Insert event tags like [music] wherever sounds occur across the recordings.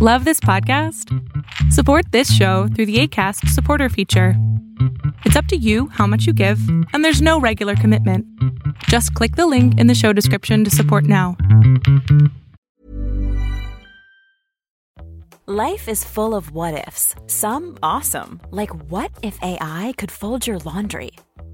Love this podcast? Support this show through the ACAST supporter feature. It's up to you how much you give, and there's no regular commitment. Just click the link in the show description to support now. Life is full of what ifs, some awesome, like what if AI could fold your laundry?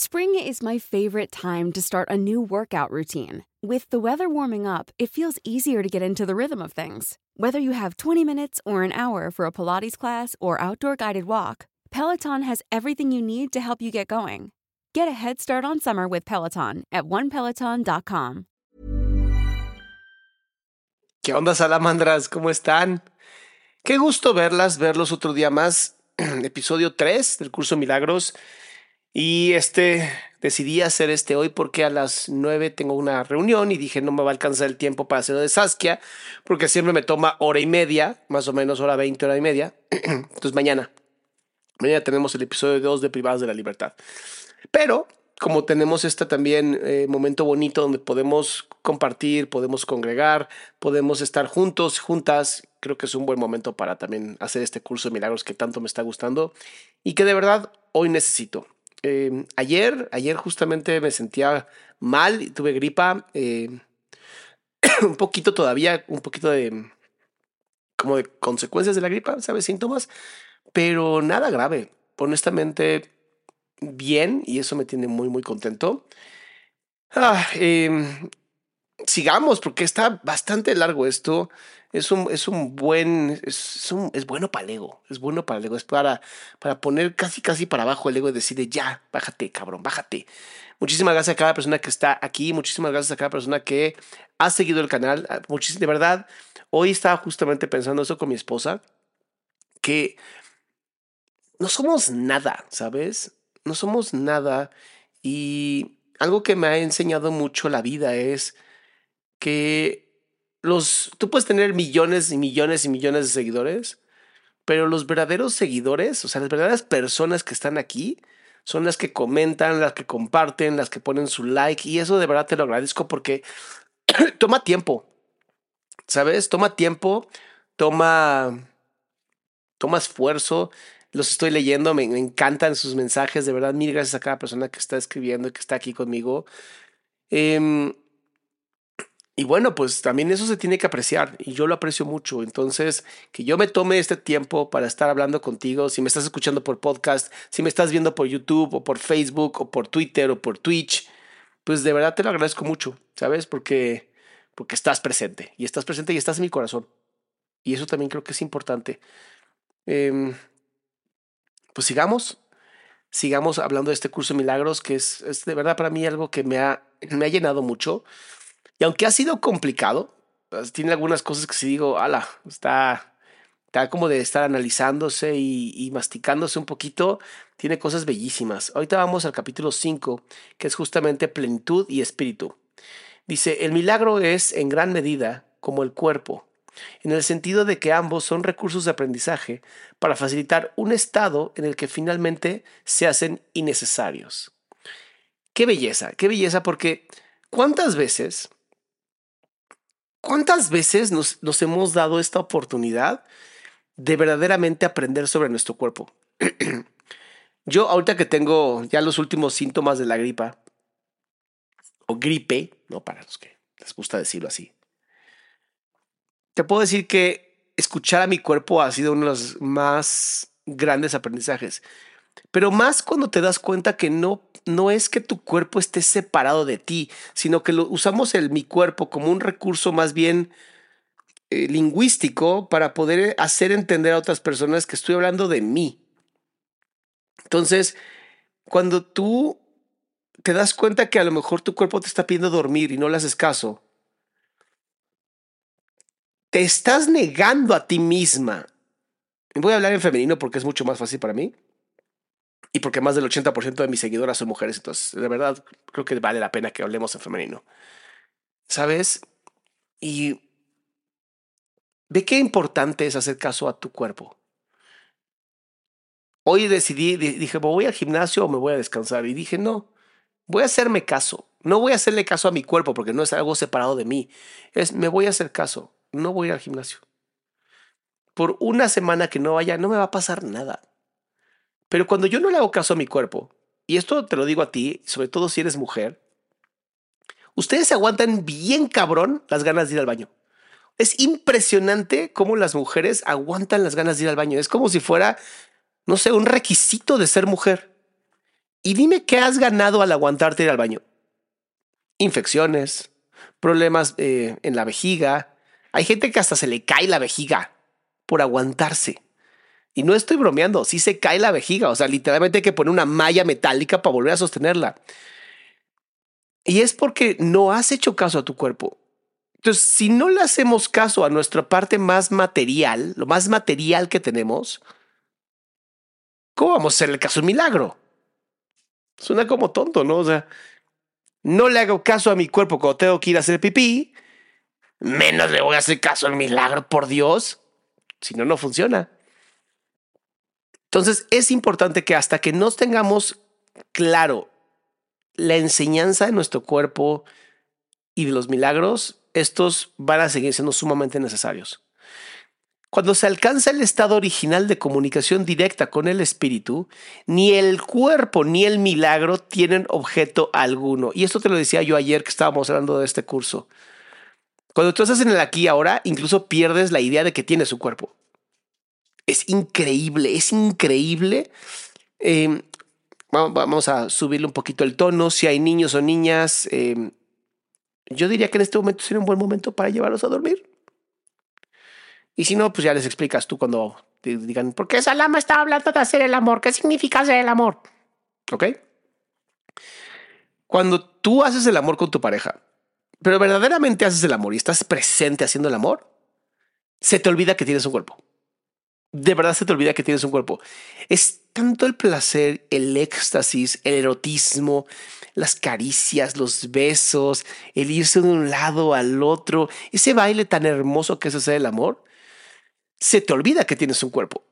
Spring is my favorite time to start a new workout routine. With the weather warming up, it feels easier to get into the rhythm of things. Whether you have 20 minutes or an hour for a Pilates class or outdoor guided walk, Peloton has everything you need to help you get going. Get a head start on summer with Peloton at onepeloton.com. ¿Qué onda, salamandras? ¿Cómo están? Qué gusto verlas, verlos otro día más. [clears throat] Episodio 3 del curso Milagros. Y este decidí hacer este hoy porque a las 9 tengo una reunión y dije no me va a alcanzar el tiempo para hacerlo de Saskia, porque siempre me toma hora y media, más o menos hora 20, hora y media. [clears throat] Entonces mañana, mañana tenemos el episodio 2 de Privadas de la Libertad. Pero como tenemos este también eh, momento bonito donde podemos compartir, podemos congregar, podemos estar juntos, juntas, creo que es un buen momento para también hacer este curso de milagros que tanto me está gustando y que de verdad hoy necesito. Eh, ayer, ayer justamente me sentía mal, tuve gripa, eh, [coughs] un poquito todavía, un poquito de como de consecuencias de la gripa, ¿sabes? Síntomas, pero nada grave. Honestamente, bien y eso me tiene muy, muy contento. Ah, em, sigamos porque está bastante largo esto. Es un, es un buen, es, es bueno para el ego, es bueno para el ego, es para, para poner casi, casi para abajo el ego y decirle, ya, bájate, cabrón, bájate. Muchísimas gracias a cada persona que está aquí, muchísimas gracias a cada persona que ha seguido el canal. Ah, muchísimas, de verdad, hoy estaba justamente pensando eso con mi esposa, que no somos nada, ¿sabes? No somos nada y algo que me ha enseñado mucho la vida es que los, tú puedes tener millones y millones y millones de seguidores, pero los verdaderos seguidores, o sea, las verdaderas personas que están aquí, son las que comentan, las que comparten, las que ponen su like, y eso de verdad te lo agradezco porque [clears throat] toma tiempo, ¿sabes? Toma tiempo, toma, toma esfuerzo. Los estoy leyendo, me, encantan sus mensajes, de verdad, mil gracias a cada persona que está escribiendo y que está aquí conmigo. Eh, y bueno, pues también eso se tiene que apreciar y yo lo aprecio mucho. Entonces, que yo me tome este tiempo para estar hablando contigo, si me estás escuchando por podcast, si me estás viendo por YouTube o por Facebook o por Twitter o por Twitch, pues de verdad te lo agradezco mucho, ¿sabes? Porque, porque estás presente y estás presente y estás en mi corazón. Y eso también creo que es importante. Eh, pues sigamos, sigamos hablando de este curso de milagros, que es, es de verdad para mí algo que me ha, me ha llenado mucho. Y aunque ha sido complicado, pues, tiene algunas cosas que si digo, ala, está, está como de estar analizándose y, masticándose un poquito, tiene cosas bellísimas. Ahorita vamos al capítulo 5, que es justamente plenitud y espíritu. Dice, el milagro es en gran medida como el cuerpo, en el sentido de que ambos son recursos de aprendizaje para facilitar un estado en el que finalmente se hacen innecesarios. Qué belleza, qué belleza, porque ¿cuántas veces ¿Cuántas veces nos, nos hemos dado esta oportunidad de verdaderamente aprender sobre nuestro cuerpo? [clears throat] Yo ahorita que tengo ya los últimos síntomas de la gripa, o gripe, no para los que les gusta decirlo así, te puedo decir que escuchar a mi cuerpo ha sido uno de los más grandes aprendizajes. Pero más cuando te das cuenta que no, no es que tu cuerpo esté separado de ti, sino que lo, usamos el mi cuerpo como un recurso más bien eh, lingüístico para poder hacer entender a otras personas que estoy hablando de mí. Entonces, cuando tú te das cuenta que a lo mejor tu cuerpo te está pidiendo dormir y no le haces caso, te estás negando a ti misma. Voy a hablar en femenino porque es mucho más fácil para mí y porque más del 80% de mis seguidoras son mujeres, entonces de verdad creo que vale la pena que hablemos en femenino. ¿Sabes? Y ve qué importante es hacer caso a tu cuerpo. Hoy decidí, dije, voy al gimnasio o me voy a descansar. Y dije, no, voy a hacerme caso. No voy a hacerle caso a mi cuerpo porque no es algo separado de mí. Es, me voy a hacer caso. No voy al gimnasio. Por una semana que no vaya, no me va a pasar nada. Pero cuando yo no le hago caso a mi cuerpo, y esto te lo digo a ti, sobre todo si eres mujer, ustedes se aguantan bien cabrón las ganas de ir al baño. Es impresionante cómo las mujeres aguantan las ganas de ir al baño. Es como si fuera, no sé, un requisito de ser mujer. Y dime qué has ganado al aguantarte ir al baño. Infecciones, problemas eh, en la vejiga. Hay gente que hasta se le cae la vejiga por aguantarse. Y no estoy bromeando, sí se cae la vejiga, o sea, literalmente hay que poner una malla metálica para volver a sostenerla. Y es porque no has hecho caso a tu cuerpo. Entonces, si no le hacemos caso a nuestra parte más material, lo más material que tenemos, ¿cómo vamos a hacer el caso un milagro? Suena como tonto, ¿no? O sea, no le hago caso a mi cuerpo cuando tengo que ir a hacer pipí, menos le voy a hacer caso al milagro, por Dios. Si no, no funciona. Entonces es importante que hasta que nos tengamos claro la enseñanza de nuestro cuerpo y de los milagros, estos van a seguir siendo sumamente necesarios. Cuando se alcanza el estado original de comunicación directa con el espíritu, ni el cuerpo ni el milagro tienen objeto alguno. Y esto te lo decía yo ayer que estábamos hablando de este curso. Cuando tú estás en el aquí ahora, incluso pierdes la idea de que tienes su cuerpo es increíble, es increíble. Em, vamos a subirle un poquito el tono. Si hay niños o niñas, em, yo diría que en este momento sería un buen momento para llevarlos a dormir. Y si no, pues ya les explicas tú cuando te digan, ¿por qué Salama está hablando de hacer el amor? ¿Qué significa hacer el amor? ¿Ok? Cuando tú haces el amor con tu pareja, pero verdaderamente haces el amor y estás presente haciendo el amor, se te olvida que tienes un cuerpo de verdad se te olvida que tienes un cuerpo. Es tanto el placer, el éxtasis, el erotismo, las caricias, los besos, el irse de un lado al otro, ese baile tan hermoso que es hacer el amor, se te olvida que tienes un cuerpo.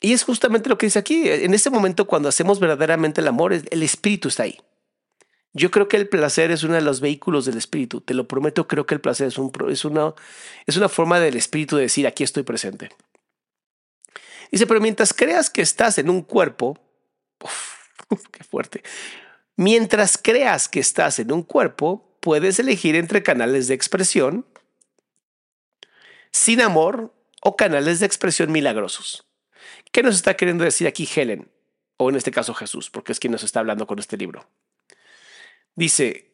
Y es justamente lo que dice aquí. En ese momento, cuando hacemos verdaderamente el amor, el espíritu está ahí. Yo creo que el placer es uno de los vehículos del espíritu. Te lo prometo, creo que el placer es, un, es, una, es una forma del espíritu de decir, aquí estoy presente. Dice, pero mientras creas que estás en un cuerpo, [laughs] qué fuerte. Mientras creas que estás en un cuerpo, puedes elegir entre canales de expresión sin amor o canales de expresión milagrosos. ¿Qué nos está queriendo decir aquí Helen? O en este caso Jesús, porque es quien nos está hablando con este libro. Dice,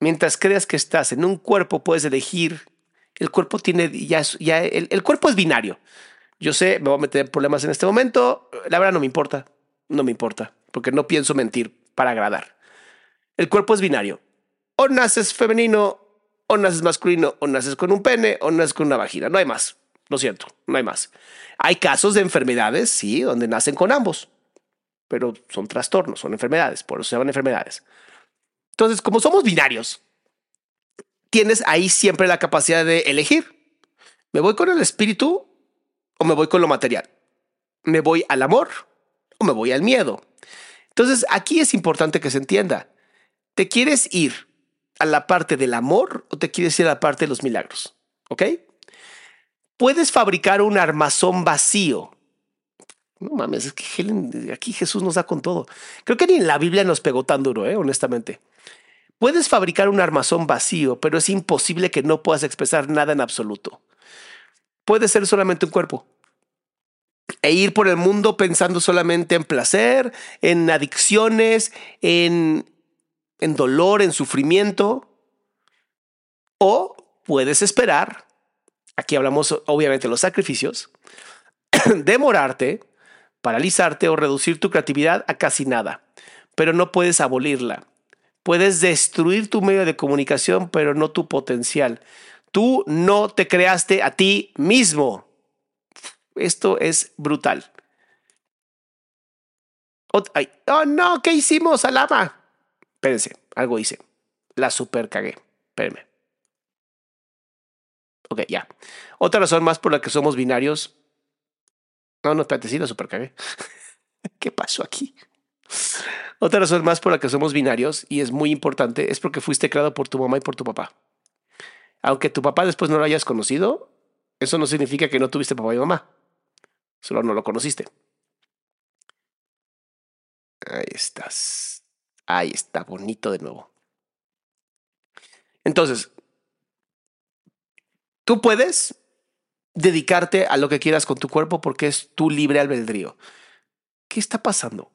mientras creas que estás en un cuerpo, puedes elegir. El cuerpo tiene ya, ya el cuerpo es binario. Yo sé, me voy a meter problemas en este momento. La verdad no me importa. No me importa. Porque no pienso mentir para agradar. El cuerpo es binario. O naces femenino, o naces masculino, o naces con un pene, o naces con una vagina. No hay más. Lo siento, no hay más. Hay casos de enfermedades, sí, donde nacen con ambos. Pero son trastornos, son enfermedades. Por eso se llaman enfermedades. Entonces, como somos binarios, tienes ahí siempre la capacidad de elegir. Me voy con el espíritu o me voy con lo material? ¿Me voy al amor o me voy al miedo? Entonces aquí es importante que se entienda. ¿Te quieres ir a la parte del amor o te quieres ir a la parte de los milagros? ¿Ok? Puedes fabricar un armazón vacío. No mames, es que aquí Jesús nos da con todo. Creo que ni en la Biblia nos pegó tan duro, ¿eh? honestamente. Puedes fabricar un armazón vacío, pero es imposible que no puedas expresar nada en absoluto. Puede ser solamente un cuerpo e ir por el mundo pensando solamente en placer, en adicciones, en, en dolor, en sufrimiento. O puedes esperar, aquí hablamos obviamente de los sacrificios, [clears throat] demorarte, paralizarte o reducir tu creatividad a casi nada, pero no puedes abolirla. Puedes destruir tu medio de comunicación, pero no tu potencial. Tú no te creaste a ti mismo. Esto es brutal. oh no, ¿qué hicimos, Alama? Espérense, algo hice. La super cagué. Espérenme. Ok, ya. Otra razón más por la que somos binarios. No, no, espérate, sí, la super cagué. [laughs] ¿Qué pasó aquí? Otra razón más por la que somos binarios, y es muy importante, es porque fuiste creado por tu mamá y por tu papá. Aunque tu papá después no lo hayas conocido, eso no significa que no tuviste papá y mamá. Solo no lo conociste. Ahí estás. Ahí está, bonito de nuevo. Entonces, tú puedes dedicarte a lo que quieras con tu cuerpo porque es tu libre albedrío. ¿Qué está pasando?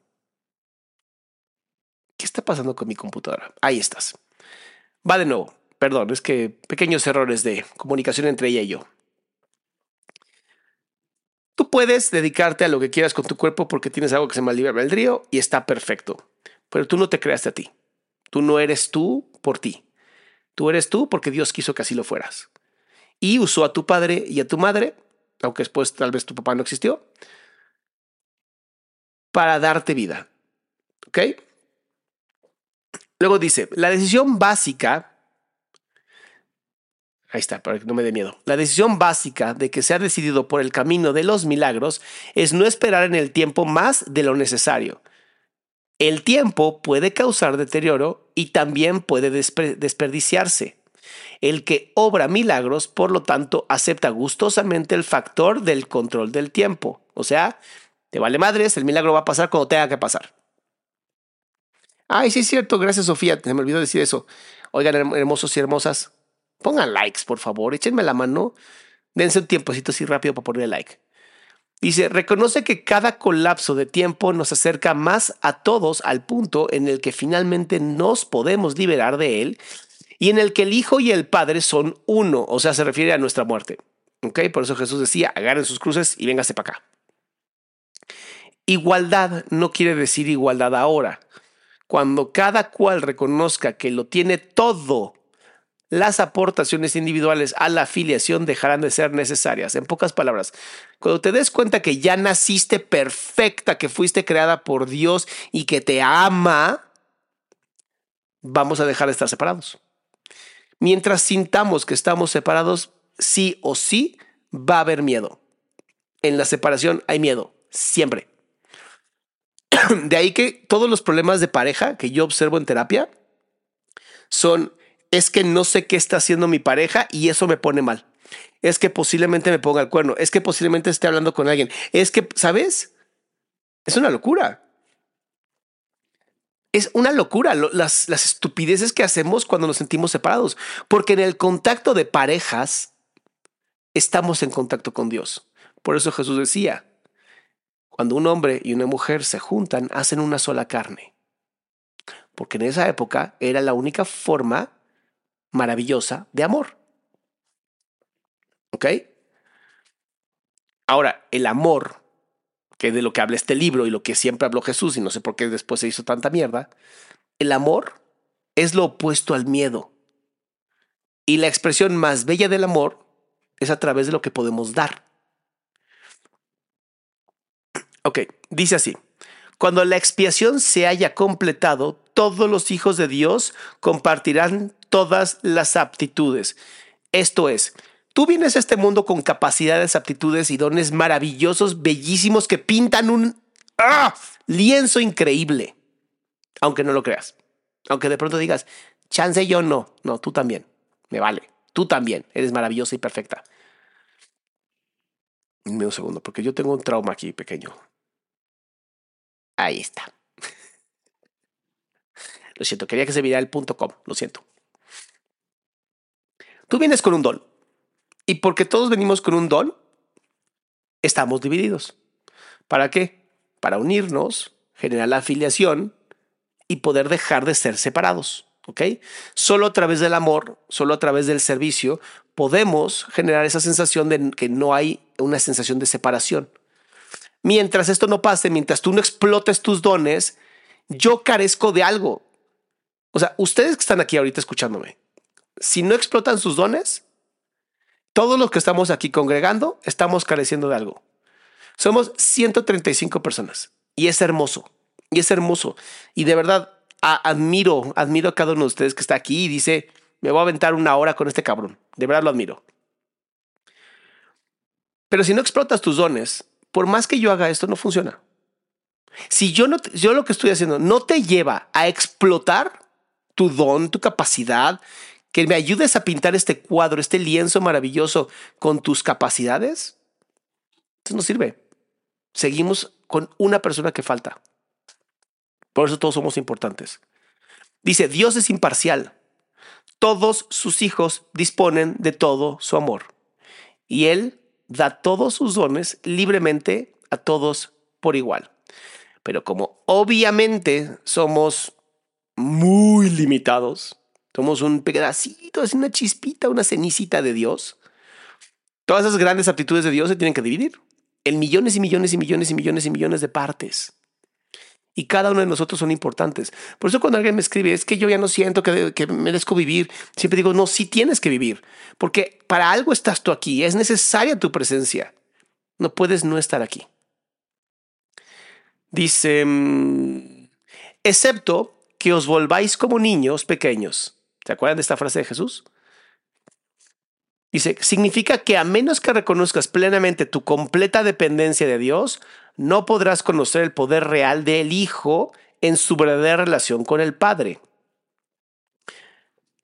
¿Qué está pasando con mi computadora? Ahí estás. Va de nuevo. Perdón, es que pequeños errores de comunicación entre ella y yo. Tú puedes dedicarte a lo que quieras con tu cuerpo porque tienes algo que se llama libre albedrío y está perfecto. Pero tú no te creaste a ti. Tú no eres tú por ti. Tú eres tú porque Dios quiso que así lo fueras. Y usó a tu padre y a tu madre, aunque después tal vez tu papá no existió, para darte vida. ¿Ok? Luego dice, la decisión básica, ahí está, para que no me dé miedo, la decisión básica de que se ha decidido por el camino de los milagros es no esperar en el tiempo más de lo necesario. El tiempo puede causar deterioro y también puede desperdiciarse. El que obra milagros, por lo tanto, acepta gustosamente el factor del control del tiempo. O sea, te vale madres, el milagro va a pasar cuando tenga que pasar. Ay, sí es cierto, gracias Sofía, se me olvidó decir eso. Oigan, hermosos y hermosas, pongan likes, por favor, échenme la mano, dense un tiempecito así rápido para poner like. Dice, reconoce que cada colapso de tiempo nos acerca más a todos al punto en el que finalmente nos podemos liberar de él y en el que el Hijo y el Padre son uno, o sea, se refiere a nuestra muerte. ¿Ok? Por eso Jesús decía, agarren sus cruces y véngase para acá. Igualdad no quiere decir igualdad ahora. Cuando cada cual reconozca que lo tiene todo, las aportaciones individuales a la afiliación dejarán de ser necesarias. En pocas palabras, cuando te des cuenta que ya naciste perfecta, que fuiste creada por Dios y que te ama, vamos a dejar de estar separados. Mientras sintamos que estamos separados, sí o sí va a haber miedo. En la separación hay miedo, siempre. [clears throat] de ahí que todos los problemas de pareja que yo observo en terapia son, es que no sé qué está haciendo mi pareja y eso me pone mal. Es que posiblemente me ponga el cuerno, es que posiblemente esté hablando con alguien, es que, ¿sabes? Es una locura. Es una locura las, estupideces que hacemos cuando nos sentimos separados, porque en el contacto de parejas estamos en contacto con Dios. Por eso Jesús decía, cuando un hombre y una mujer se juntan, hacen una sola carne. Porque en esa época era la única forma maravillosa de amor. ¿Ok? Ahora, el amor, que de lo que habla este libro y lo que siempre habló Jesús, y no sé por qué después se hizo tanta mierda, el amor es lo opuesto al miedo. Y la expresión más bella del amor es a través de lo que podemos dar. Ok, dice así. Cuando la expiación se haya completado, todos los hijos de Dios compartirán todas las aptitudes. Esto es, tú vienes a este mundo con capacidades, aptitudes y dones maravillosos, bellísimos, que pintan un ¡ah! lienzo increíble. Aunque no lo creas. Aunque de pronto digas, chance yo no. No, tú también. Me vale. Tú también. Eres maravillosa y perfecta. Un segundo, porque yo tengo un trauma aquí pequeño. Ahí está. [laughs] Lo siento, quería que se viera el punto com, lo siento. Tú vienes con un don. Y porque todos venimos con un don, estamos divididos. ¿Para qué? Para unirnos, generar la afiliación y poder dejar de ser separados. ¿Ok? Solo a través del amor, solo a través del servicio, podemos generar esa sensación de que no hay una sensación de separación. Mientras esto no pase, mientras tú no explotes tus dones, yo carezco de algo. O sea, ustedes que están aquí ahorita escuchándome, si no explotan sus dones, todos los que estamos aquí congregando estamos careciendo de algo. Somos 135 personas y es hermoso. Y es hermoso. Y de verdad, admiro, admiro a cada uno de ustedes que está aquí y dice, me voy a aventar una hora con este cabrón. De verdad lo admiro. Pero si no explotas tus dones, por más que yo haga esto, no funciona. Si yo, no, yo lo que estoy haciendo no te lleva a explotar tu don, tu capacidad, que me ayudes a pintar este cuadro, este lienzo maravilloso con tus capacidades, no sirve. Seguimos con una persona que falta. Por eso todos somos importantes. Dice, Dios es imparcial. Todos sus hijos disponen de todo su amor. Y Él da todos sus dones libremente a todos por igual. Pero como obviamente somos muy limitados, somos un pedacito, es una chispita, una cenicita de Dios, todas esas grandes aptitudes de Dios se tienen que dividir en millones y millones y millones y millones y millones de partes. Y cada uno de nosotros son importantes. Por eso cuando alguien me escribe, es que yo ya no siento que, que merezco vivir, siempre digo, no, sí tienes que vivir, porque para algo estás tú aquí, es necesaria tu presencia. No puedes no estar aquí. Dice, mm, excepto que os volváis como niños pequeños. ¿Se acuerdan de esta frase de Jesús? Dice, significa que a menos que reconozcas plenamente tu completa dependencia de Dios, no podrás conocer el poder real del Hijo en su verdadera relación con el Padre.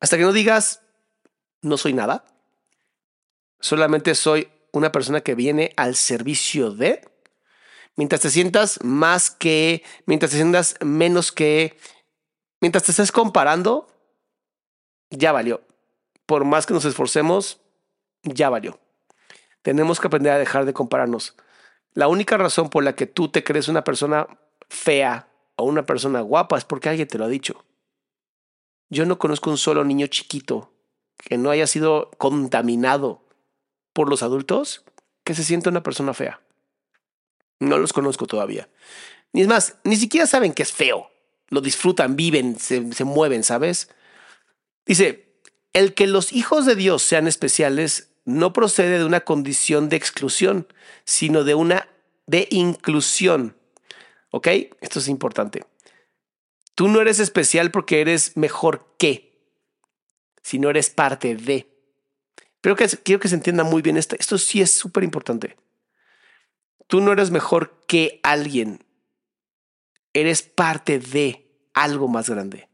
Hasta que no digas, no soy nada, solamente soy una persona que viene al servicio de, mientras te sientas más que, mientras te sientas menos que, mientras te estés comparando, ya valió. Por más que nos esforcemos, ya valió. Tenemos que aprender a dejar de compararnos. La única razón por la que tú te crees una persona fea o una persona guapa es porque alguien te lo ha dicho. Yo no conozco un solo niño chiquito que no haya sido contaminado por los adultos que se sienta una persona fea. No los conozco todavía. Ni es más, ni siquiera saben que es feo. Lo disfrutan, viven, se mueven, ¿sabes? Dice, el que los hijos de Dios sean especiales no procede de una condición de exclusión, sino de una de inclusión. ¿Ok? Esto es importante. Tú no eres especial porque eres mejor que, sino eres parte de. Pero que, quiero que se entienda muy bien esto. Esto sí es súper importante. Tú no eres mejor que alguien. Eres parte de algo más grande.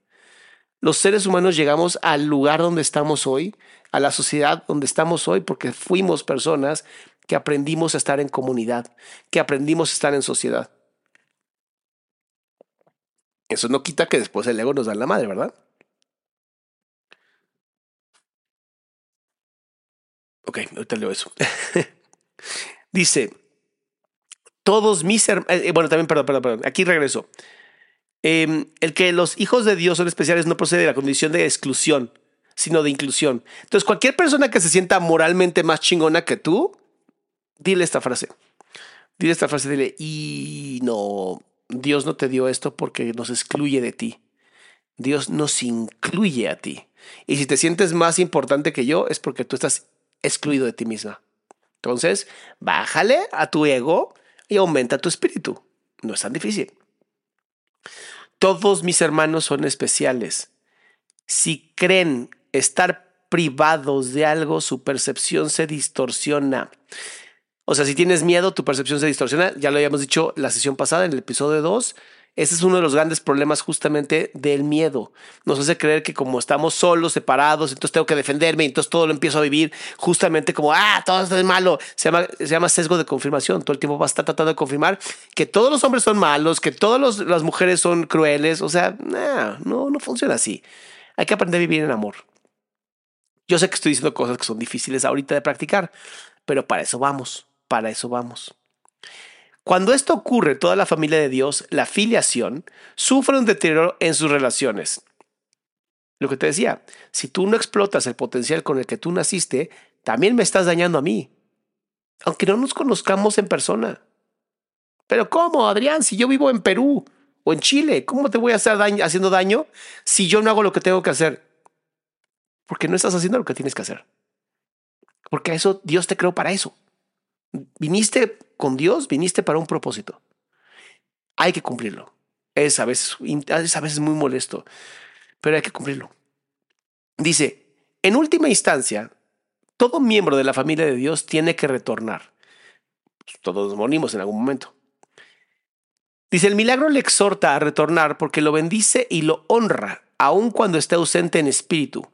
Los seres humanos llegamos al lugar donde estamos hoy a la sociedad donde estamos hoy porque fuimos personas que aprendimos a estar en comunidad, que aprendimos a estar en sociedad. Eso no quita que después el ego nos da la madre, ¿verdad? Ok, ahorita leo eso. [laughs] Dice, todos mis hermanos, eh, bueno, también, perdón, perdón, perdón, aquí regreso. Em, el que los hijos de Dios son especiales no procede de la condición de exclusión, sino de inclusión. Entonces, cualquier persona que se sienta moralmente más chingona que tú, dile esta frase. Dile esta frase, dile, y no, Dios no te dio esto porque nos excluye de ti. Dios nos incluye a ti. Y si te sientes más importante que yo, es porque tú estás excluido de ti misma. Entonces, bájale a tu ego y aumenta tu espíritu. No es tan difícil. Todos mis hermanos son especiales. Si creen estar privados de algo, su percepción se distorsiona. O sea, si tienes miedo, tu percepción se distorsiona. Ya lo habíamos dicho la sesión pasada, en el episodio 2. Ese es uno de los grandes problemas justamente del miedo. Nos hace creer que como estamos solos, separados, entonces tengo que defenderme entonces todo lo empiezo a vivir justamente como, ah, todo esto es malo. Se llama, se llama sesgo de confirmación. Todo el tiempo vas a estar tratando de confirmar que todos los hombres son malos, que todas las mujeres son crueles. O sea, no, no funciona así. Hay que aprender a vivir en amor. Yo sé que estoy diciendo cosas que son difíciles ahorita de practicar, pero para eso vamos, para eso vamos. Cuando esto ocurre, toda la familia de Dios, la filiación, sufre un deterioro en sus relaciones. Lo que te decía, si tú no explotas el potencial con el que tú naciste, también me estás dañando a mí, aunque no nos conozcamos en persona. Pero ¿cómo, Adrián? Si yo vivo en Perú o en Chile, ¿cómo te voy a estar haciendo daño si yo no hago lo que tengo que hacer? Porque no estás haciendo lo que tienes que hacer. Porque eso Dios te creó para eso. Viniste con Dios, viniste para un propósito. Hay que cumplirlo. Es a veces, es a veces muy molesto, pero hay que cumplirlo. Dice, en última instancia, todo miembro de la familia de Dios tiene que retornar. Todos morimos en algún momento. Dice, el milagro le exhorta a retornar porque lo bendice y lo honra, aun cuando esté ausente en espíritu.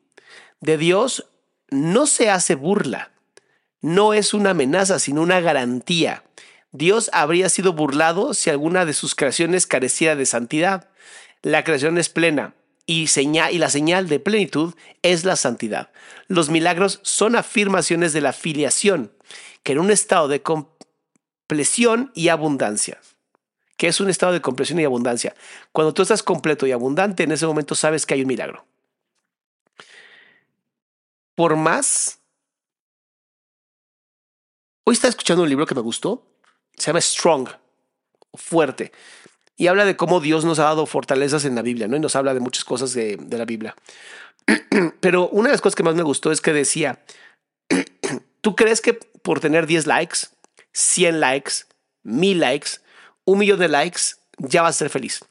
De Dios no se hace burla, no es una amenaza, sino una garantía. Dios habría sido burlado si alguna de sus creaciones careciera de santidad. La creación es plena y, y la señal de plenitud es la santidad. Los milagros son afirmaciones de la filiación, que en un estado de compleción y abundancia. que es un estado de compleción y abundancia? Cuando tú estás completo y abundante, en ese momento sabes que hay un milagro. Por más... Hoy estaba escuchando un libro que me gustó, se llama Strong, fuerte, y habla de cómo Dios nos ha dado fortalezas en la Biblia, ¿no? Y nos habla de muchas cosas de, de la Biblia. [clears throat] Pero una de las cosas que más me gustó es que decía, [clears throat] ¿tú crees que por tener 10 likes, 100 likes, 1000 likes, un millón de likes, ya vas a ser feliz?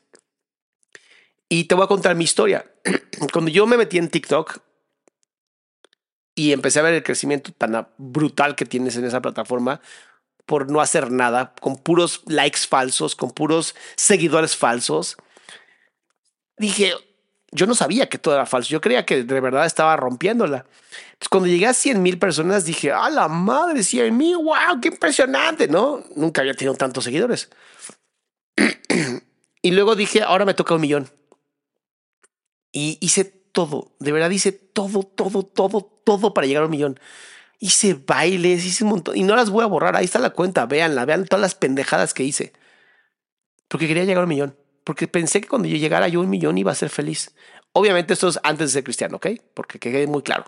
Y te voy a contar mi historia. [clears throat] Cuando yo me metí en TikTok y empecé a ver el crecimiento tan brutal que tienes en esa plataforma, por no hacer nada, con puros likes falsos, con puros seguidores falsos. Dije, yo no sabía que todo era falso, yo creía que de verdad estaba rompiéndola. Entonces, cuando llegué a 100 mil personas, dije, a la madre, 100 mil, wow, qué impresionante, ¿no? Nunca había tenido tantos seguidores. [clears throat] y luego dije, ahora me toca un millón. Y hice todo, de verdad hice todo, todo, todo, todo para llegar a un millón hice bailes, hice un montón. Y no las voy a borrar. Ahí está la cuenta. Véanla, vean todas las pendejadas que hice. Porque quería llegar a un millón. Porque pensé que cuando yo llegara yo a un millón iba a ser feliz. Obviamente esto es antes de ser cristiano, ¿ok? Porque quedé muy claro.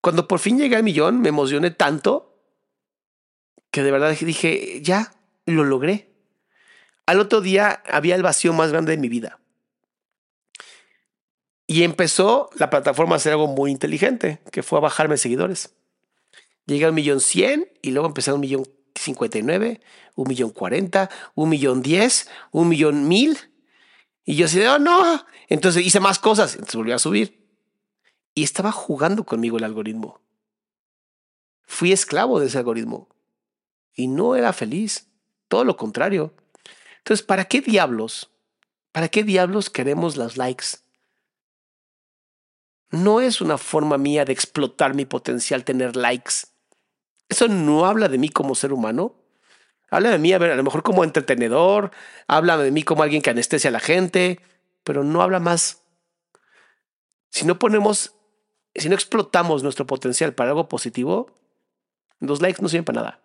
Cuando por fin llegué al millón, me emocioné tanto que de verdad dije, ya, lo logré. Al otro día había el vacío más grande de mi vida. Y empezó la plataforma a hacer algo muy inteligente, que fue a bajarme seguidores. Llegué a un millón cien y luego empecé a un millón cincuenta y nueve, un millón cuarenta, un millón diez, un millón mil. Y yo así oh no. Entonces hice más cosas, entonces volví a subir. Y estaba jugando conmigo el algoritmo. Fui esclavo de ese algoritmo. Y no era feliz. Todo lo contrario. Entonces, ¿para qué diablos? ¿Para qué diablos queremos las likes? No es una forma mía de explotar mi potencial tener likes. Eso no habla de mí como ser humano. Habla de mí, a ver, a lo mejor como entretenedor, habla de mí como alguien que anestesia a la gente, pero no habla más. Si no ponemos, si no explotamos nuestro potencial para algo positivo, los likes no sirven para nada.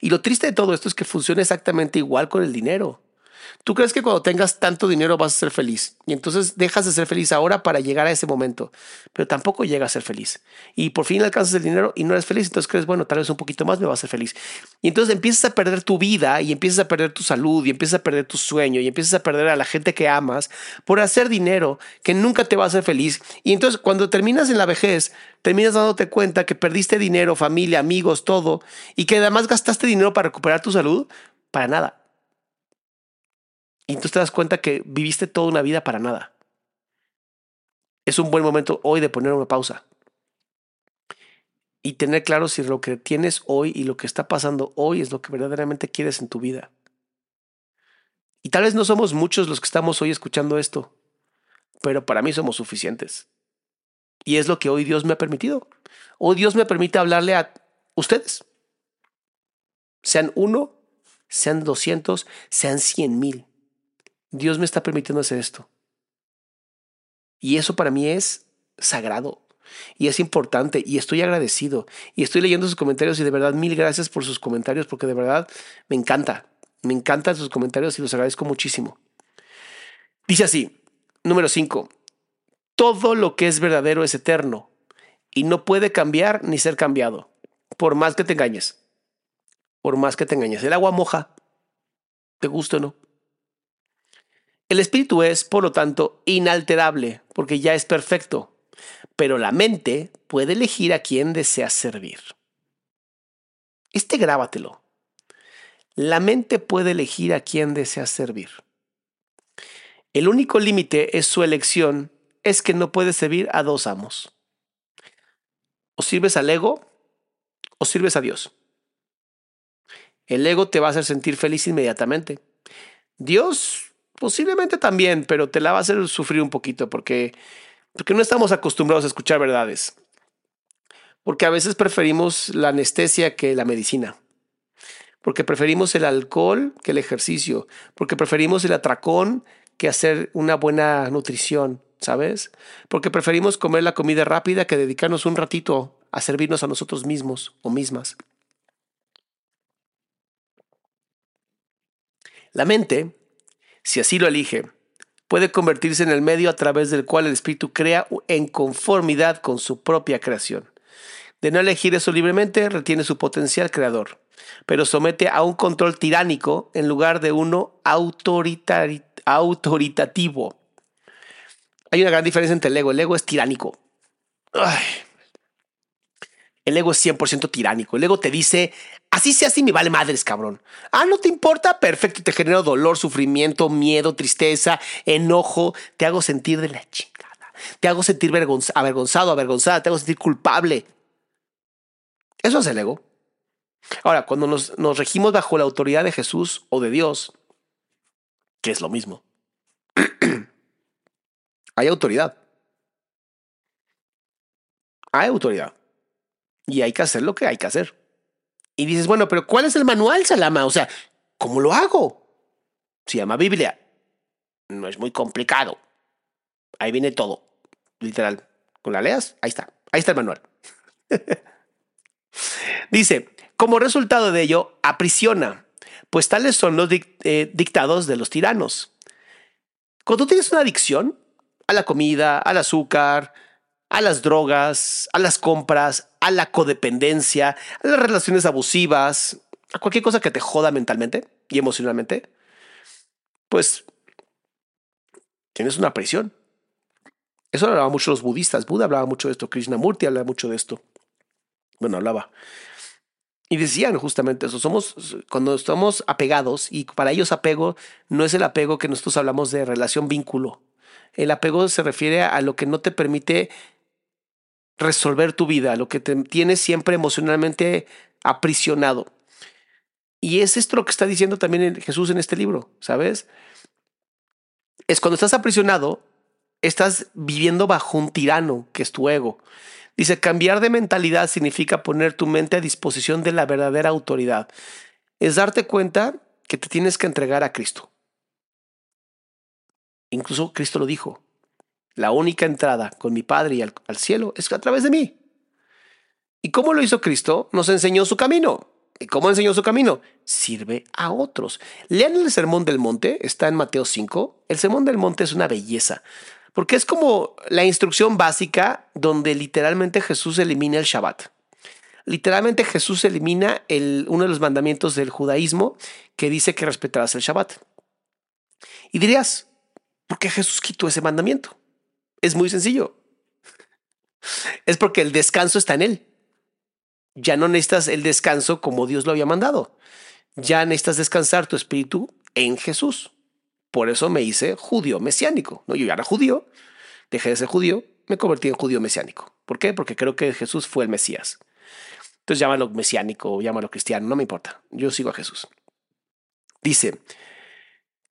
Y lo triste de todo esto es que funciona exactamente igual con el dinero. Tú crees que cuando tengas tanto dinero vas a ser feliz y entonces dejas de ser feliz ahora para llegar a ese momento, pero tampoco llegas a ser feliz. Y por fin alcanzas el dinero y no eres feliz, entonces crees, bueno, tal vez un poquito más me va a hacer feliz. Y entonces empiezas a perder tu vida y empiezas a perder tu salud y empiezas a perder tu sueño y empiezas a perder a la gente que amas por hacer dinero que nunca te va a hacer feliz. Y entonces cuando terminas en la vejez, terminas dándote cuenta que perdiste dinero, familia, amigos, todo, y que además gastaste dinero para recuperar tu salud, para nada. Y entonces te das cuenta que viviste toda una vida para nada. Es un buen momento hoy de poner una pausa. Y tener claro si lo que tienes hoy y lo que está pasando hoy es lo que verdaderamente quieres en tu vida. Y tal vez no somos muchos los que estamos hoy escuchando esto, pero para mí somos suficientes. Y es lo que hoy Dios me ha permitido. Hoy Dios me permite hablarle a ustedes. Sean uno, sean doscientos, sean cien mil. Dios me está permitiendo hacer esto. Y eso para mí es sagrado. Y es importante y estoy agradecido. Y estoy leyendo sus comentarios y de verdad mil gracias por sus comentarios porque de verdad me encanta. Me encantan sus comentarios y los agradezco muchísimo. Dice así, número 5. Todo lo que es verdadero es eterno y no puede cambiar ni ser cambiado, por más que te engañes. Por más que te engañes. El agua moja, te gusta o no. El espíritu es, por lo tanto, inalterable, porque ya es perfecto, pero la mente puede elegir a quién desea servir. Este grábatelo. La mente puede elegir a quién desea servir. El único límite es su elección, es que no puedes servir a dos amos. O sirves al ego o sirves a Dios. El ego te va a hacer sentir feliz inmediatamente. Dios posiblemente también, pero te la va a hacer sufrir un poquito porque, porque no estamos acostumbrados a escuchar verdades. Porque a veces preferimos la anestesia que la medicina. Porque preferimos el alcohol que el ejercicio. Porque preferimos el atracón que hacer una buena nutrición, ¿sabes? Porque preferimos comer la comida rápida que dedicarnos un ratito a servirnos a nosotros mismos o mismas. La mente, si así lo elige, puede convertirse en el medio a través del cual el espíritu crea en conformidad con su propia creación. De no elegir eso libremente, retiene su potencial creador, pero somete a un control tiránico en lugar de uno autoritativo. Hay una gran diferencia entre el ego. El ego es tiránico. El ego es 100% tiránico. El ego te dice, así sea así, me vale madres, cabrón. Ah, no te importa, perfecto. Te genero dolor, sufrimiento, miedo, tristeza, enojo. Te hago sentir de la chingada. Te hago sentir avergonzado, avergonzada. Te hago sentir culpable. Eso es el ego. Ahora, cuando nos, nos regimos bajo la autoridad de Jesús o de Dios, que es lo mismo, [clears throat] hay autoridad. Hay autoridad. Y hay que hacer lo que hay que hacer. Y dices, bueno, pero ¿cuál es el manual, Salama? O sea, ¿cómo lo hago? Se llama Biblia. No es muy complicado. Ahí viene todo. Literal. Con la leas, ahí está. Ahí está el manual. [laughs] Dice, como resultado de ello, aprisiona, pues tales son los eh, dictados de los tiranos. Cuando tú tienes una adicción a la comida, al azúcar, a las drogas, a las compras, a la codependencia, a las relaciones abusivas, a cualquier cosa que te joda mentalmente y emocionalmente, pues tienes una presión. Eso lo hablaban mucho los budistas. Buda hablaba mucho de esto. Krishnamurti hablaba mucho de esto. Bueno, hablaba. Y decían justamente eso, somos cuando estamos apegados y para ellos apego no es el apego que nosotros hablamos de relación vínculo. El apego se refiere a lo que no te permite resolver tu vida, lo que te tiene siempre emocionalmente aprisionado. Y es esto lo que está diciendo también Jesús en este libro, ¿sabes? Es cuando estás aprisionado, estás viviendo bajo un tirano, que es tu ego. Dice, cambiar de mentalidad significa poner tu mente a disposición de la verdadera autoridad. Es darte cuenta que te tienes que entregar a Cristo. Incluso Cristo lo dijo, la única entrada con mi Padre y al, cielo es a través de mí. ¿Y cómo lo hizo Cristo? Nos enseñó su camino. ¿Y cómo enseñó su camino? Sirve a otros. Lean el Sermón del Monte, está en Mateo 5. El Sermón del Monte es una belleza, porque es como la instrucción básica donde literalmente Jesús elimina el Shabbat. Literalmente Jesús elimina el, uno de los mandamientos del judaísmo que dice que respetarás el Shabbat. Y dirías, ¿por qué Jesús quitó ese mandamiento? Es muy sencillo. Es porque el descanso está en Él. Ya no necesitas el descanso como Dios lo había mandado. Ya necesitas descansar tu espíritu en Jesús. Por eso me hice judío mesiánico. No, yo ya era judío, dejé de ser judío, me convertí en judío mesiánico. ¿Por qué? Porque creo que Jesús fue el Mesías. Entonces llámalo mesiánico llámalo cristiano, no me importa. Yo sigo a Jesús. Dice,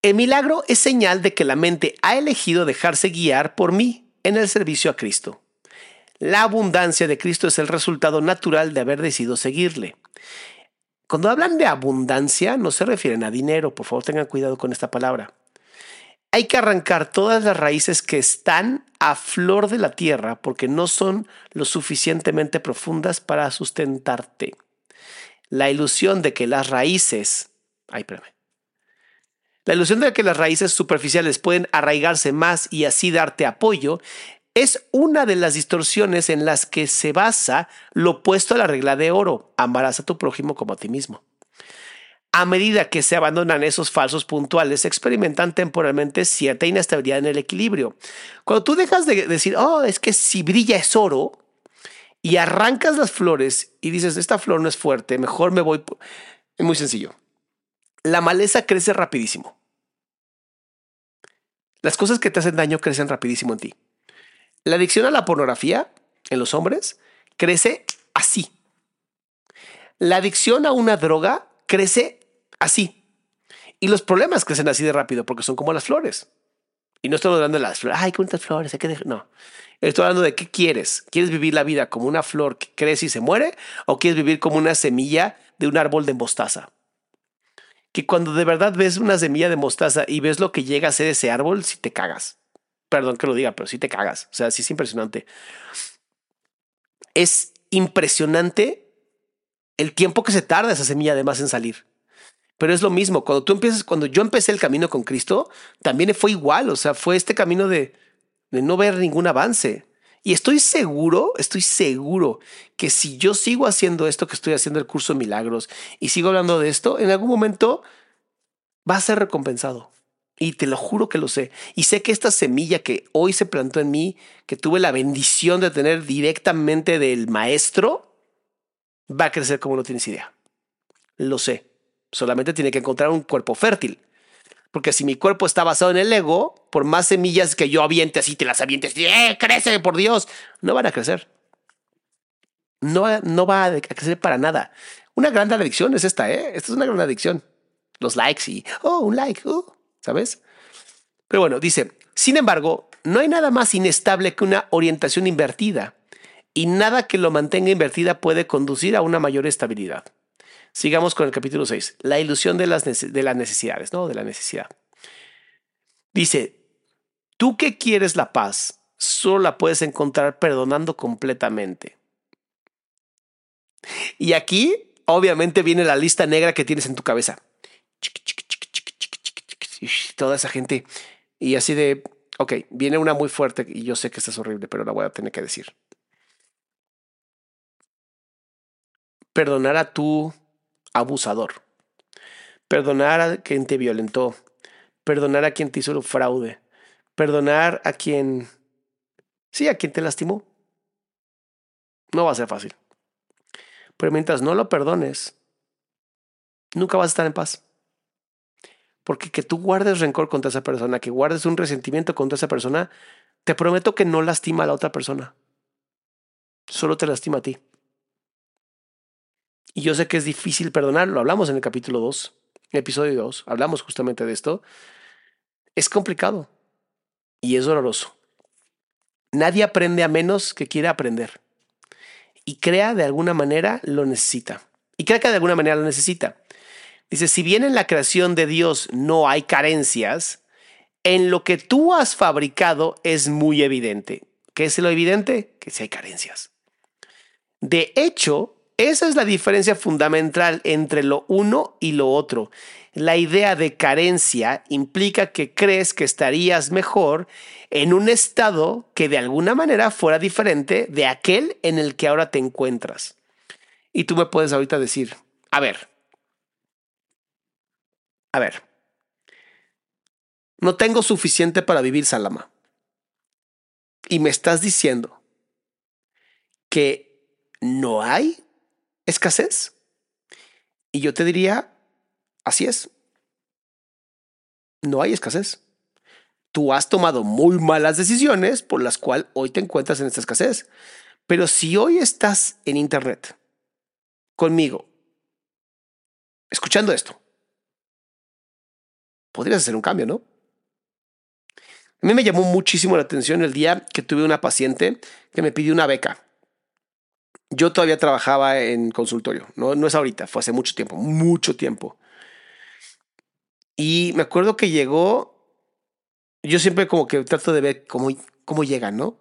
el milagro es señal de que la mente ha elegido dejarse guiar por mí en el servicio a Cristo. La abundancia de Cristo es el resultado natural de haber decidido seguirle. Cuando hablan de abundancia no se refieren a dinero, por favor tengan cuidado con esta palabra. Hay que arrancar todas las raíces que están a flor de la tierra porque no son lo suficientemente profundas para sustentarte. La ilusión de que las raíces... Ay, espérame. La ilusión de que las raíces superficiales pueden arraigarse más y así darte apoyo es una de las distorsiones en las que se basa lo opuesto a la regla de oro. Amarás a tu prójimo como a ti mismo. A medida que se abandonan esos falsos puntuales, se experimentan temporalmente cierta inestabilidad en el equilibrio. Cuando tú dejas de decir, oh, es que si brilla es oro, y arrancas las flores y dices, esta flor no es fuerte, mejor me voy. Es muy sencillo. La maleza crece rapidísimo. Las cosas que te hacen daño crecen rapidísimo en ti. La adicción a la pornografía en los hombres crece así. La adicción a una droga crece así. Y los problemas crecen así de rápido porque son como las flores. Y no estoy hablando de las flores. Ay, qué bonitas flores. Hay que no. Estoy hablando de qué quieres. ¿Quieres vivir la vida como una flor que crece y se muere? ¿O quieres vivir como una semilla de un árbol de mostaza? Que cuando de verdad ves una semilla de mostaza y ves lo que llega a ser ese árbol, si te cagas. Perdón que lo diga, pero si te cagas. O sea, sí es impresionante. Es impresionante el tiempo que se tarda esa semilla además en salir. Pero es lo mismo, cuando tú empiezas, cuando yo empecé el camino con Cristo, también fue igual, o sea, fue este camino de, de no ver ningún avance. Y estoy seguro, estoy seguro que si yo sigo haciendo esto que estoy haciendo el curso de milagros y sigo hablando de esto, en algún momento va a ser recompensado. Y te lo juro que lo sé. Y sé que esta semilla que hoy se plantó en mí, que tuve la bendición de tener directamente del maestro, va a crecer como no tienes idea. Lo sé. Solamente tiene que encontrar un cuerpo fértil. Porque si mi cuerpo está basado en el ego, por más semillas que yo aviente así, te las avientes, ¡eh, crece, por Dios! No van a crecer. No, no va a crecer para nada. Una gran adicción es esta, ¿eh? Esta es una gran adicción. Los likes y, oh, un like, uh, ¿sabes? Pero bueno, dice, sin embargo, no hay nada más inestable que una orientación invertida y nada que lo mantenga invertida puede conducir a una mayor estabilidad. Sigamos con el capítulo 6, la ilusión de las, de las necesidades, ¿no? De la necesidad. Dice, tú que quieres la paz, solo la puedes encontrar perdonando completamente. Y aquí, obviamente, viene la lista negra que tienes en tu cabeza. Toda esa gente. Y así de, ok, viene una muy fuerte y yo sé que esta es horrible, pero la voy a tener que decir. Perdonar a tu abusador. Perdonar a quien te violentó. Perdonar a quien te hizo el fraude. Perdonar a quien... Sí, a quien te lastimó. No va a ser fácil. Pero mientras no lo perdones, nunca vas a estar en paz. Porque que tú guardes rencor contra esa persona, que guardes un resentimiento contra esa persona, te prometo que no lastima a la otra persona. Solo te lastima a ti. Y yo sé que es difícil perdonar, lo hablamos en el capítulo 2, episodio 2, hablamos justamente de esto. Es complicado y es doloroso. Nadie aprende a menos que quiera aprender. Y crea de alguna manera lo necesita. Y crea que de alguna manera lo necesita. Dice, si bien en la creación de Dios no hay carencias, en lo que tú has fabricado es muy evidente. ¿Qué es lo evidente? Que si hay carencias. De hecho, esa es la diferencia fundamental entre lo uno y lo otro. La idea de carencia implica que crees que estarías mejor en un estado que de alguna manera fuera diferente de aquel en el que ahora te encuentras. Y tú me puedes ahorita decir, a ver, a ver, no tengo suficiente para vivir, Salama. Y me estás diciendo que no hay escasez. Y yo te diría, así es. No hay escasez. Tú has tomado muy malas decisiones por las cuales hoy te encuentras en esta escasez. Pero si hoy estás en Internet conmigo, escuchando esto, podrías hacer un cambio, ¿no? A mí me llamó muchísimo la atención el día que tuve una paciente que me pidió una beca yo todavía trabajaba en consultorio, no, no es ahorita, fue hace mucho tiempo, mucho tiempo. Y me acuerdo que llegó, yo siempre como que trato de ver cómo, cómo llegan, ¿no?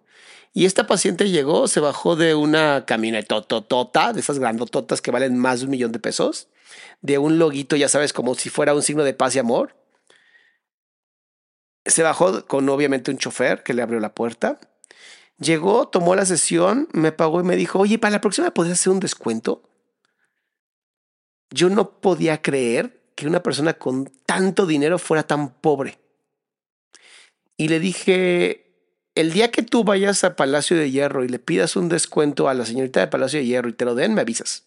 Y esta paciente llegó, se bajó de una camionetototota, de esas grandototas que valen más de un millón de pesos, de un loguito, ya sabes, como si fuera un signo de paz y amor. Se bajó con obviamente un chofer que le abrió la puerta Llegó, tomó la sesión, me pagó y me dijo, oye, para la próxima podrías hacer un descuento. Yo no podía creer que una persona con tanto dinero fuera tan pobre. Y le dije, el día que tú vayas a Palacio de Hierro y le pidas un descuento a la señorita de Palacio de Hierro y te lo den, me avisas.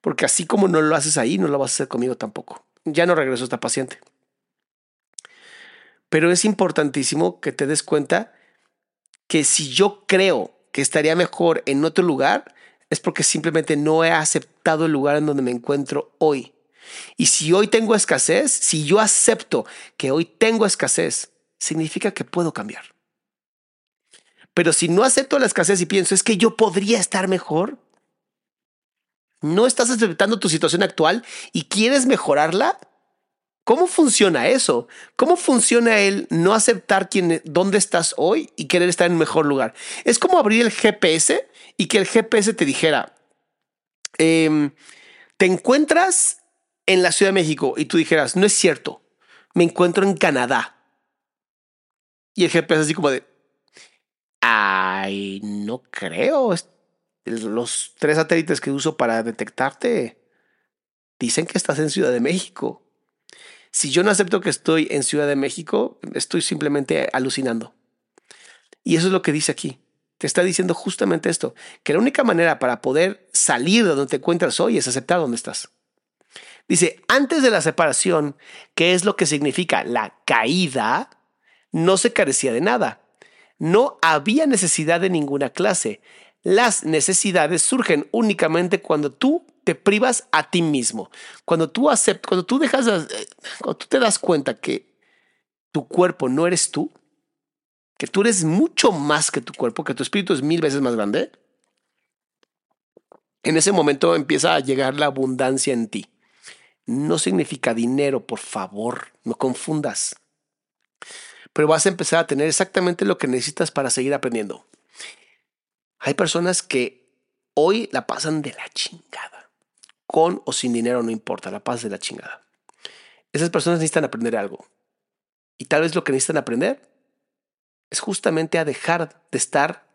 Porque así como no lo haces ahí, no lo vas a hacer conmigo tampoco. Ya no regresó esta paciente. Pero es importantísimo que te des cuenta que si yo creo que estaría mejor en otro lugar, es porque simplemente no he aceptado el lugar en donde me encuentro hoy. Y si hoy tengo escasez, si yo acepto que hoy tengo escasez, significa que puedo cambiar. Pero si no acepto la escasez y pienso, es que yo podría estar mejor, no estás aceptando tu situación actual y quieres mejorarla, ¿Cómo funciona eso? ¿Cómo funciona el no aceptar quién, dónde estás hoy y querer estar en mejor lugar? Es como abrir el GPS y que el GPS te dijera, em, te encuentras en la Ciudad de México y tú dijeras, no es cierto, me encuentro en Canadá. Y el GPS así como de, ay, no creo. Los tres satélites que uso para detectarte dicen que estás en Ciudad de México. Si yo no acepto que estoy en Ciudad de México, estoy simplemente alucinando. Y eso es lo que dice aquí. Te está diciendo justamente esto, que la única manera para poder salir de donde te encuentras hoy es aceptar donde estás. Dice, antes de la separación, ¿qué es lo que significa la caída? No se carecía de nada. No había necesidad de ninguna clase. Las necesidades surgen únicamente cuando tú te privas a ti mismo. Cuando tú aceptas, cuando tú dejas, eh, cuando tú te das cuenta que tu cuerpo no eres tú, que tú eres mucho más que tu cuerpo, que tu espíritu es mil veces más grande, en ese momento empieza a llegar la abundancia en ti. No significa dinero, por favor, no confundas. Pero vas a empezar a tener exactamente lo que necesitas para seguir aprendiendo. Hay personas que hoy la pasan de la chingada con o sin dinero, no importa, la paz de la chingada. Esas personas necesitan aprender algo. Y tal vez lo que necesitan aprender es justamente a dejar de estar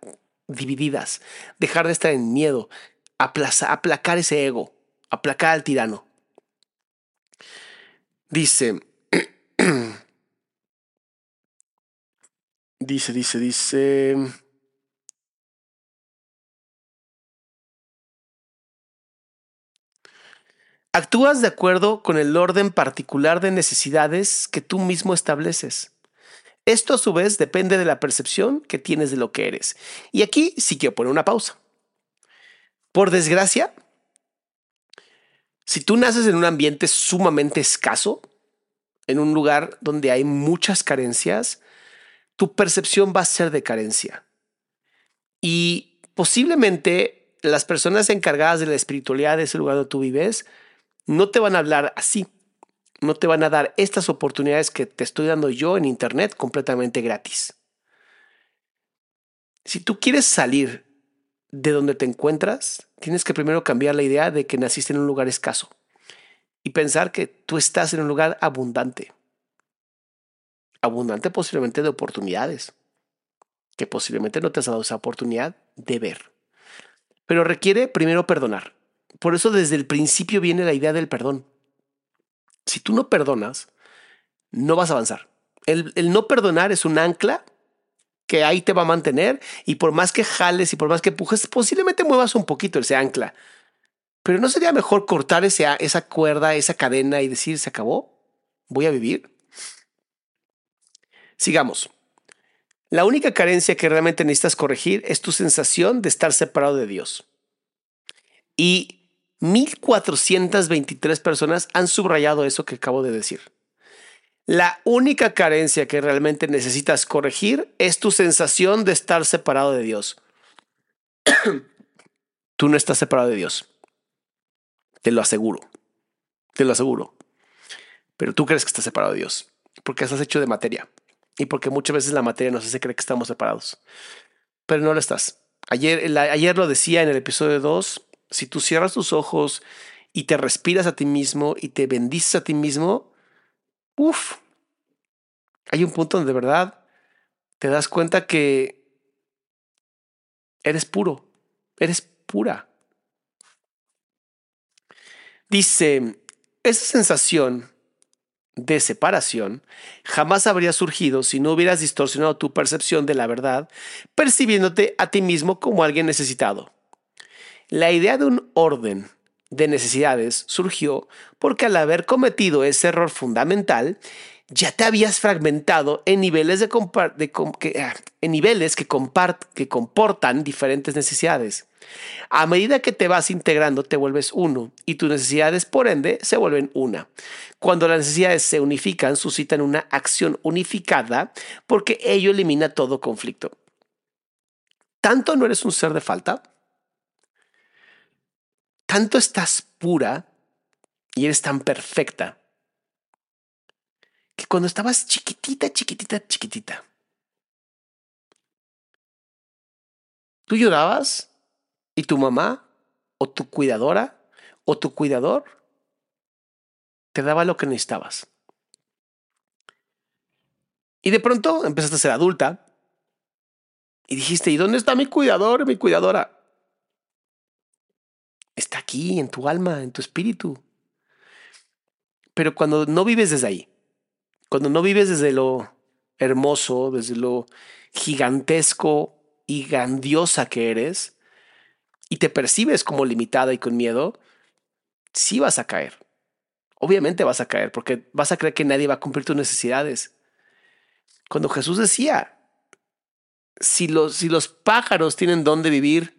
divididas, dejar de estar en miedo, aplacar ese ego, aplacar al tirano. Dice, [clears throat] dice, dice, dice... Actúas de acuerdo con el orden particular de necesidades que tú mismo estableces. Esto a su vez depende de la percepción que tienes de lo que eres. Y aquí sí quiero poner una pausa. Por desgracia, si tú naces en un ambiente sumamente escaso, en un lugar donde hay muchas carencias, tu percepción va a ser de carencia. Y posiblemente las personas encargadas de la espiritualidad de ese lugar donde tú vives no te van a hablar así. No te van a dar estas oportunidades que te estoy dando yo en Internet completamente gratis. Si tú quieres salir de donde te encuentras, tienes que primero cambiar la idea de que naciste en un lugar escaso y pensar que tú estás en un lugar abundante. Abundante posiblemente de oportunidades, que posiblemente no te has dado esa oportunidad de ver. Pero requiere primero perdonar. Por eso desde el principio viene la idea del perdón. Si tú no perdonas, no vas a avanzar. El, no perdonar es un ancla que ahí te va a mantener y por más que jales y por más que empujes, posiblemente muevas un poquito ese ancla. Pero ¿no sería mejor cortar ese, esa cuerda, esa cadena y decir, se acabó? ¿Voy a vivir? Sigamos. La única carencia que realmente necesitas corregir es tu sensación de estar separado de Dios. Y 1.423 personas han subrayado eso que acabo de decir. La única carencia que realmente necesitas corregir es tu sensación de estar separado de Dios. [coughs] Tú no estás separado de Dios. Te lo aseguro. Te lo aseguro. Pero tú crees que estás separado de Dios. Porque estás hecho de materia. Y porque muchas veces la materia nos hace creer que estamos separados. Pero no lo estás. Ayer, lo decía en el episodio 2 si tú cierras tus ojos y te respiras a ti mismo y te bendices a ti mismo, uff, hay un punto donde de verdad te das cuenta que eres puro, eres pura. Dice, esa sensación de separación jamás habría surgido si no hubieras distorsionado tu percepción de la verdad, percibiéndote a ti mismo como alguien necesitado. La idea de un orden de necesidades surgió porque al haber cometido ese error fundamental, ya te habías fragmentado en niveles, de, que, ah, en niveles que, que comportan diferentes necesidades. A medida que te vas integrando, te vuelves uno y tus necesidades, por ende, se vuelven una. Cuando las necesidades se unifican, suscitan una acción unificada porque ello elimina todo conflicto. Tanto no eres un ser de falta, tanto estás pura y eres tan perfecta que cuando estabas chiquitita, chiquitita, chiquitita, tú llorabas y tu mamá o tu cuidadora o tu cuidador te daba lo que necesitabas. Y de pronto empezaste a ser adulta y dijiste, ¿y dónde está mi cuidador, mi cuidadora? Está aquí, en tu alma, en tu espíritu. Pero cuando no vives desde ahí, cuando no vives desde lo hermoso, desde lo gigantesco y grandiosa que eres, y te percibes como limitada y con miedo, sí vas a caer. Obviamente vas a caer porque vas a creer que nadie va a cumplir tus necesidades. Cuando Jesús decía, si los, si los pájaros tienen dónde vivir,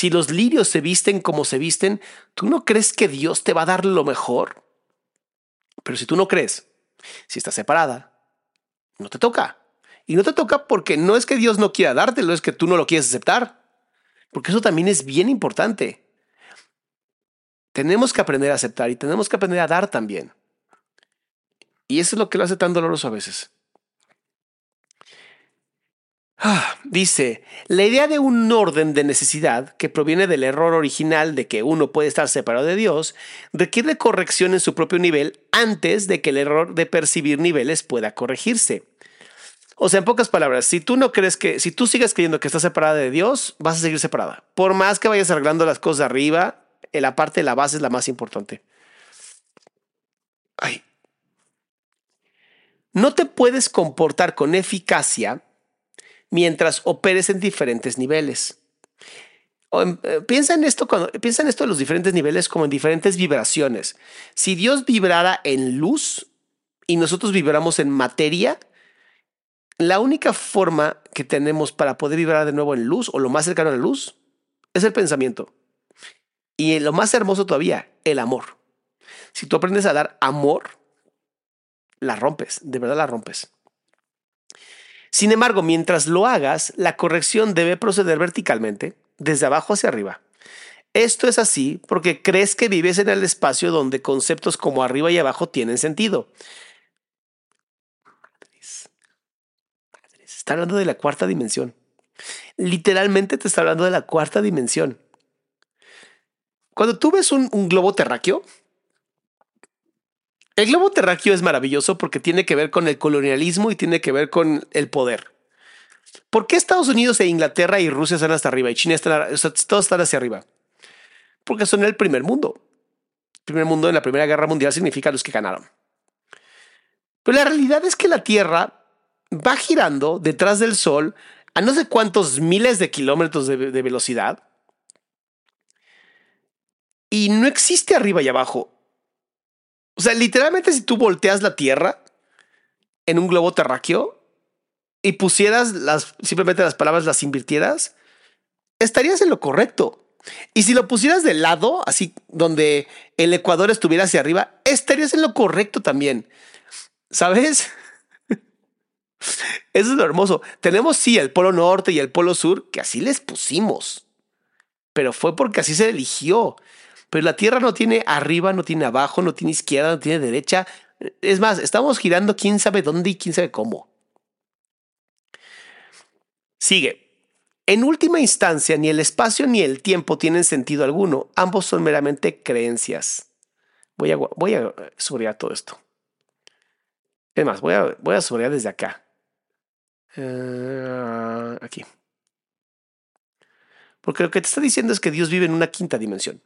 si los lirios se visten como se visten, ¿tú no crees que Dios te va a dar lo mejor? Pero si tú no crees, si estás separada, no te toca. Y no te toca porque no es que Dios no quiera dártelo, es que tú no lo quieres aceptar. Porque eso también es bien importante. Tenemos que aprender a aceptar y tenemos que aprender a dar también. Y eso es lo que lo hace tan doloroso a veces. Ah, dice, la idea de un orden de necesidad que proviene del error original de que uno puede estar separado de Dios requiere corrección en su propio nivel antes de que el error de percibir niveles pueda corregirse. O sea, en pocas palabras, si tú no crees que, si tú sigues creyendo que estás separada de Dios, vas a seguir separada. Por más que vayas arreglando las cosas arriba, la parte de la base es la más importante. Ay. No te puedes comportar con eficacia mientras operes en diferentes niveles. Eh, piensa en esto cuando piensa en esto de los diferentes niveles como en diferentes vibraciones. Si Dios vibrara en luz y nosotros vibramos en materia, la única forma que tenemos para poder vibrar de nuevo en luz o lo más cercano a la luz es el pensamiento. Y lo más hermoso todavía, el amor. Si tú aprendes a dar amor, la rompes, de verdad la rompes. Sin embargo, mientras lo hagas, la corrección debe proceder verticalmente, desde abajo hacia arriba. Esto es así porque crees que vives en el espacio donde conceptos como arriba y abajo tienen sentido. Está hablando de la cuarta dimensión. Literalmente te está hablando de la cuarta dimensión. Cuando tú ves un, un globo terráqueo, el globo terráqueo es maravilloso porque tiene que ver con el colonialismo y tiene que ver con el poder. ¿Por qué Estados Unidos e Inglaterra y Rusia están hasta arriba y China están, todos están hacia arriba? Porque son el primer mundo. El primer mundo en la Primera Guerra Mundial significa los que ganaron. Pero la realidad es que la Tierra va girando detrás del Sol a no sé cuántos miles de kilómetros de velocidad. Y no existe arriba y abajo. O sea, literalmente si tú volteas la Tierra en un globo terráqueo y pusieras las, simplemente las palabras las invirtieras, estarías en lo correcto. Y si lo pusieras de lado, así donde el Ecuador estuviera hacia arriba, estarías en lo correcto también. ¿Sabes? [laughs] Eso es lo hermoso. Tenemos sí el polo norte y el polo sur, que así les pusimos. Pero fue porque así se eligió. Pero la Tierra no tiene arriba, no tiene abajo, no tiene izquierda, no tiene derecha. Es más, estamos girando quién sabe dónde y quién sabe cómo. Sigue. En última instancia, ni el espacio ni el tiempo tienen sentido alguno. Ambos son meramente creencias. Voy a, voy a subrayar todo esto. Es más, voy a, voy subrayar desde acá. Eh, aquí. Porque lo que te está diciendo es que Dios vive en una quinta dimensión.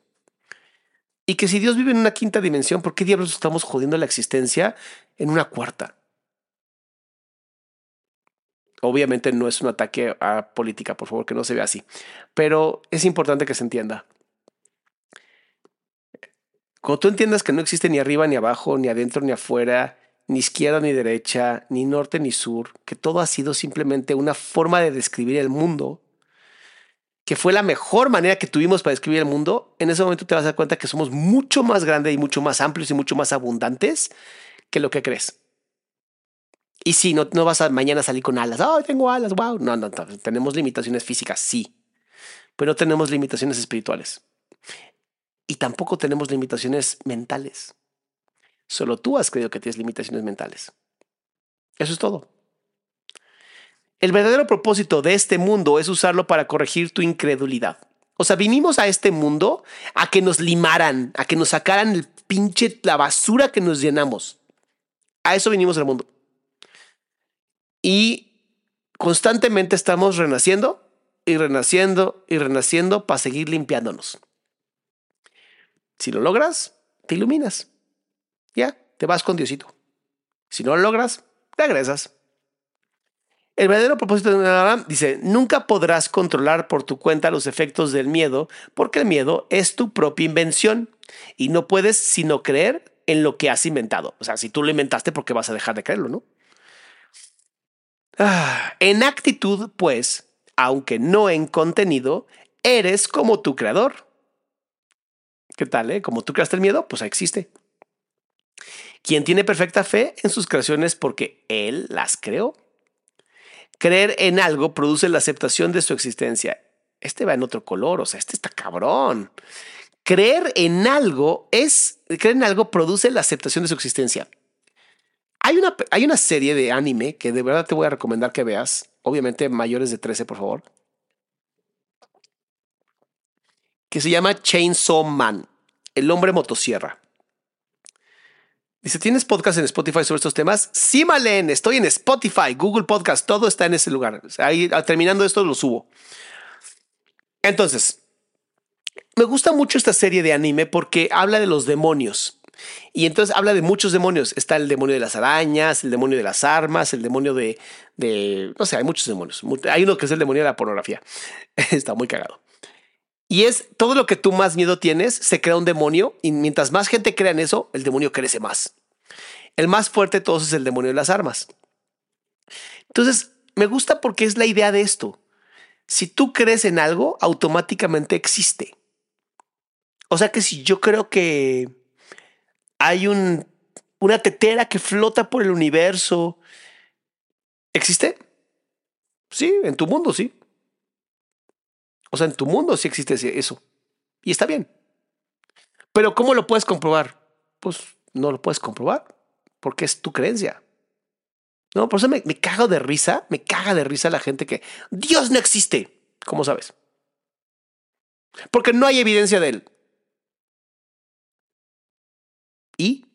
Y que si Dios vive en una quinta dimensión, ¿por qué diablos estamos jodiendo la existencia en una cuarta? Obviamente no es un ataque a política, por favor, que no se vea así. Pero es importante que se entienda. Cuando tú entiendas que no existe ni arriba, ni abajo, ni adentro, ni afuera, ni izquierda ni derecha, ni norte ni sur, que todo ha sido simplemente una forma de describir el mundo, que fue la mejor manera que tuvimos para describir el mundo, en ese momento te vas a dar cuenta que somos mucho más grandes y mucho más amplios y mucho más abundantes que lo que crees. Y sí, no, no vas a mañana salir con alas. Oh, tengo alas, wow. No, no, no, tenemos limitaciones físicas, sí. Pero no tenemos limitaciones espirituales. Y tampoco tenemos limitaciones mentales. Solo tú has creído que tienes limitaciones mentales. Eso es todo. El verdadero propósito de este mundo es usarlo para corregir tu incredulidad. O sea, vinimos a este mundo a que nos limaran, a que nos sacaran el pinche, la basura que nos llenamos. A eso vinimos al mundo. Y constantemente estamos renaciendo y renaciendo y renaciendo para seguir limpiándonos. Si lo logras, te iluminas. Ya, te vas con Diosito. Si no lo logras, regresas. El verdadero propósito de Abraham dice, nunca podrás controlar por tu cuenta los efectos del miedo, porque el miedo es tu propia invención y no puedes sino creer en lo que has inventado. O sea, si tú lo inventaste, ¿por qué vas a dejar de creerlo, no? Ah, en actitud, pues, aunque no en contenido, eres como tu creador. ¿Qué tal, eh? Como tú creaste el miedo, pues existe. Quien tiene perfecta fe en sus creaciones porque él las creó. Creer en algo produce la aceptación de su existencia. Este va en otro color, o sea, este está cabrón. Creer en algo es, creer en algo produce la aceptación de su existencia. Hay una, hay una serie de anime que de verdad te voy a recomendar que veas. Obviamente mayores de 13, por favor. Que se llama Chainsaw Man, el hombre motosierra. Dice, ¿tienes podcast en Spotify sobre estos temas? Sí, Malen, estoy en Spotify, Google Podcast, todo está en ese lugar. Ahí, terminando esto, lo subo. Entonces, me gusta mucho esta serie de anime porque habla de los demonios. Y entonces habla de muchos demonios. Está el demonio de las arañas, el demonio de las armas, el demonio de, de no sé, hay muchos demonios. Hay uno que es el demonio de la pornografía. [laughs] Está muy cagado. Y es todo lo que tú más miedo tienes, se crea un demonio y mientras más gente crea en eso, el demonio crece más. El más fuerte de todos es el demonio de las armas. Entonces, me gusta porque es la idea de esto. Si tú crees en algo, automáticamente existe. O sea que si yo creo que hay un, una tetera que flota por el universo, ¿existe? Sí, en tu mundo sí. O sea, en tu mundo sí existe eso. Y está bien. Pero ¿cómo lo puedes comprobar? Pues no lo puedes comprobar porque es tu creencia. No, por eso me, cago de risa, me caga de risa la gente que Dios no existe. ¿Cómo sabes? Porque no hay evidencia de él. ¿Y?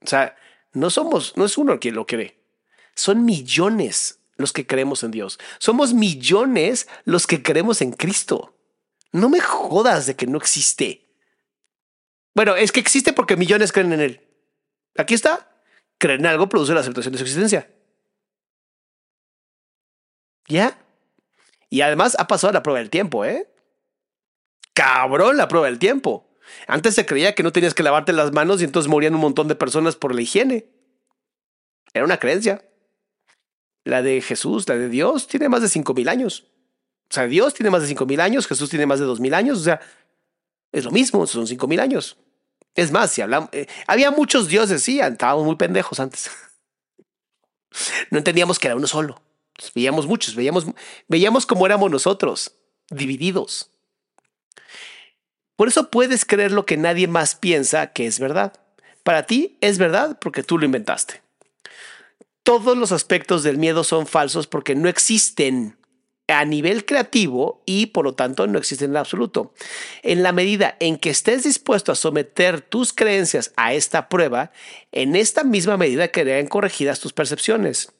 O sea, no somos, no es uno quien lo cree. Son millones los que creemos en Dios. Somos millones los que creemos en Cristo. No me jodas de que no existe. Bueno, es que existe porque millones creen en Él. Aquí está. Creer en algo produce la aceptación de su existencia. ¿Ya? Y además ha pasado la prueba del tiempo, ¿eh? Cabrón la prueba del tiempo. Antes se creía que no tenías que lavarte las manos y entonces morían un montón de personas por la higiene. Era una creencia. La de Jesús, la de Dios, tiene más de cinco mil años. O sea, Dios tiene más de cinco mil años, Jesús tiene más de dos mil años. O sea, es lo mismo, son cinco mil años. Es más, si hablamos, eh, había muchos dioses, sí, estábamos muy pendejos antes. [laughs] no entendíamos que era uno solo. veíamos muchos, veíamos, veíamos cómo éramos nosotros, divididos. Por eso puedes creer lo que nadie más piensa que es verdad. Para ti es verdad porque tú lo inventaste todos los aspectos del miedo son falsos porque no existen a nivel creativo y por lo tanto no existen en absoluto. En la medida en que estés dispuesto a someter tus creencias a esta prueba, en esta misma medida quedarán corregidas tus percepciones.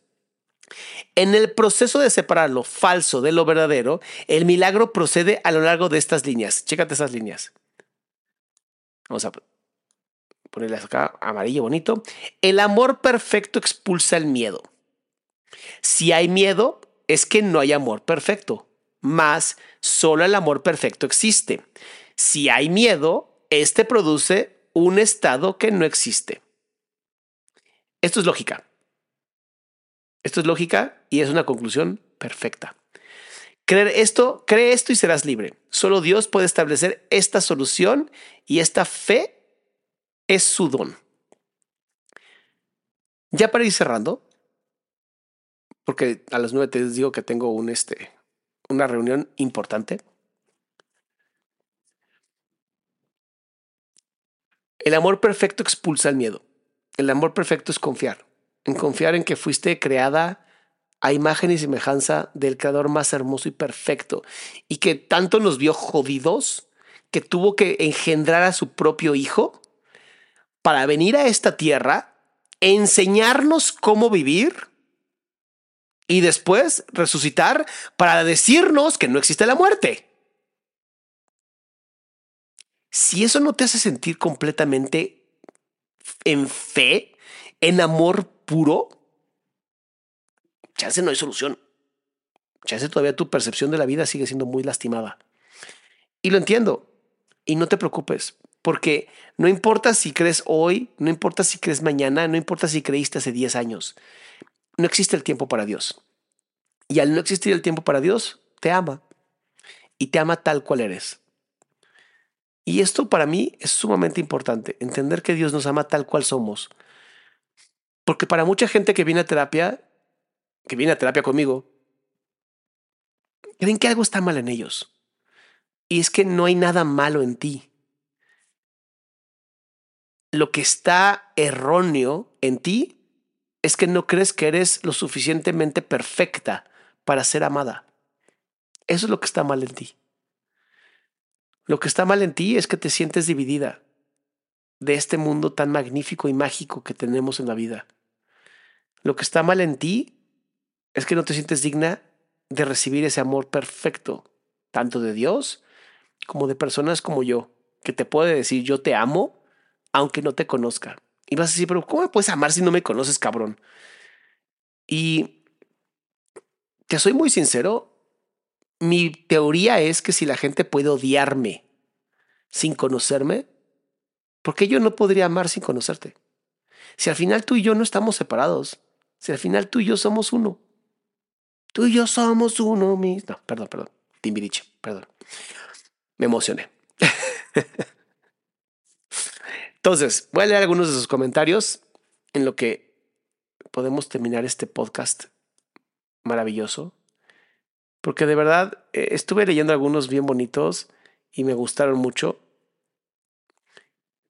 En el proceso de separar lo falso de lo verdadero, el milagro procede a lo largo de estas líneas. Chécate esas líneas. Vamos a ponerle acá amarillo bonito. El amor perfecto expulsa el miedo. Si hay miedo, es que no hay amor perfecto. Más, solo el amor perfecto existe. Si hay miedo, este produce un estado que no existe. Esto es lógica. Esto es lógica y es una conclusión perfecta. Creer esto, cree esto y serás libre. Solo Dios puede establecer esta solución y esta fe es su don. Ya para ir cerrando, porque a las nueve te digo que tengo un, este, una reunión importante. El amor perfecto expulsa el miedo. El amor perfecto es confiar, en confiar en que fuiste creada a imagen y semejanza del creador más hermoso y perfecto y que tanto nos vio jodidos que tuvo que engendrar a su propio hijo para venir a esta tierra, enseñarnos cómo vivir y después resucitar para decirnos que no existe la muerte. Si eso no te hace sentir completamente en fe, en amor puro, chance no hay solución. Chance todavía tu percepción de la vida sigue siendo muy lastimada. Y lo entiendo. Y no te preocupes, porque no importa si crees hoy, no importa si crees mañana, no importa si creíste hace 10 años. No existe el tiempo para Dios. Y al no existir el tiempo para Dios, te ama. Y te ama tal cual eres. Y esto para mí es sumamente importante, entender que Dios nos ama tal cual somos. Porque para mucha gente que viene a terapia, que viene a terapia conmigo, creen que algo está mal en ellos. Y es que no hay nada malo en ti. Lo que está erróneo en ti es que no crees que eres lo suficientemente perfecta para ser amada. Eso es lo que está mal en ti. Lo que está mal en ti es que te sientes dividida de este mundo tan magnífico y mágico que tenemos en la vida. Lo que está mal en ti es que no te sientes digna de recibir ese amor perfecto, tanto de Dios como de personas como yo, que te puede decir yo te amo aunque no te conozca. Y vas a decir, pero ¿cómo me puedes amar si no me conoces, cabrón? Y te soy muy sincero, mi teoría es que si la gente puede odiarme sin conocerme, ¿por qué yo no podría amar sin conocerte? Si al final tú y yo no estamos separados, si al final tú y yo somos uno, tú y yo somos uno mismo. No, perdón, perdón, Timbiriche, perdón. Me emocioné. [laughs] Entonces, voy a leer algunos de sus comentarios en lo que podemos terminar este podcast maravilloso porque de verdad eh, estuve leyendo algunos bien bonitos y me gustaron mucho.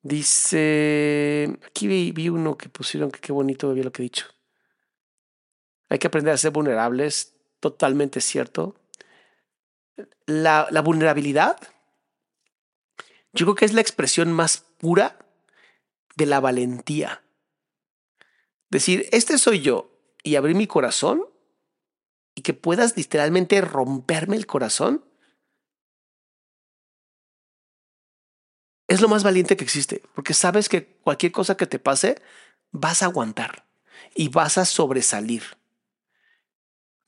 Dice, aquí vi, uno que pusieron que qué bonito vi lo que he dicho. Hay que aprender a ser vulnerables, totalmente cierto. La, la vulnerabilidad, yo creo que es la expresión más pura de la valentía. Decir, este soy yo y abrir mi corazón y que puedas literalmente romperme el corazón, es lo más valiente que existe, porque sabes que cualquier cosa que te pase, vas a aguantar y vas a sobresalir.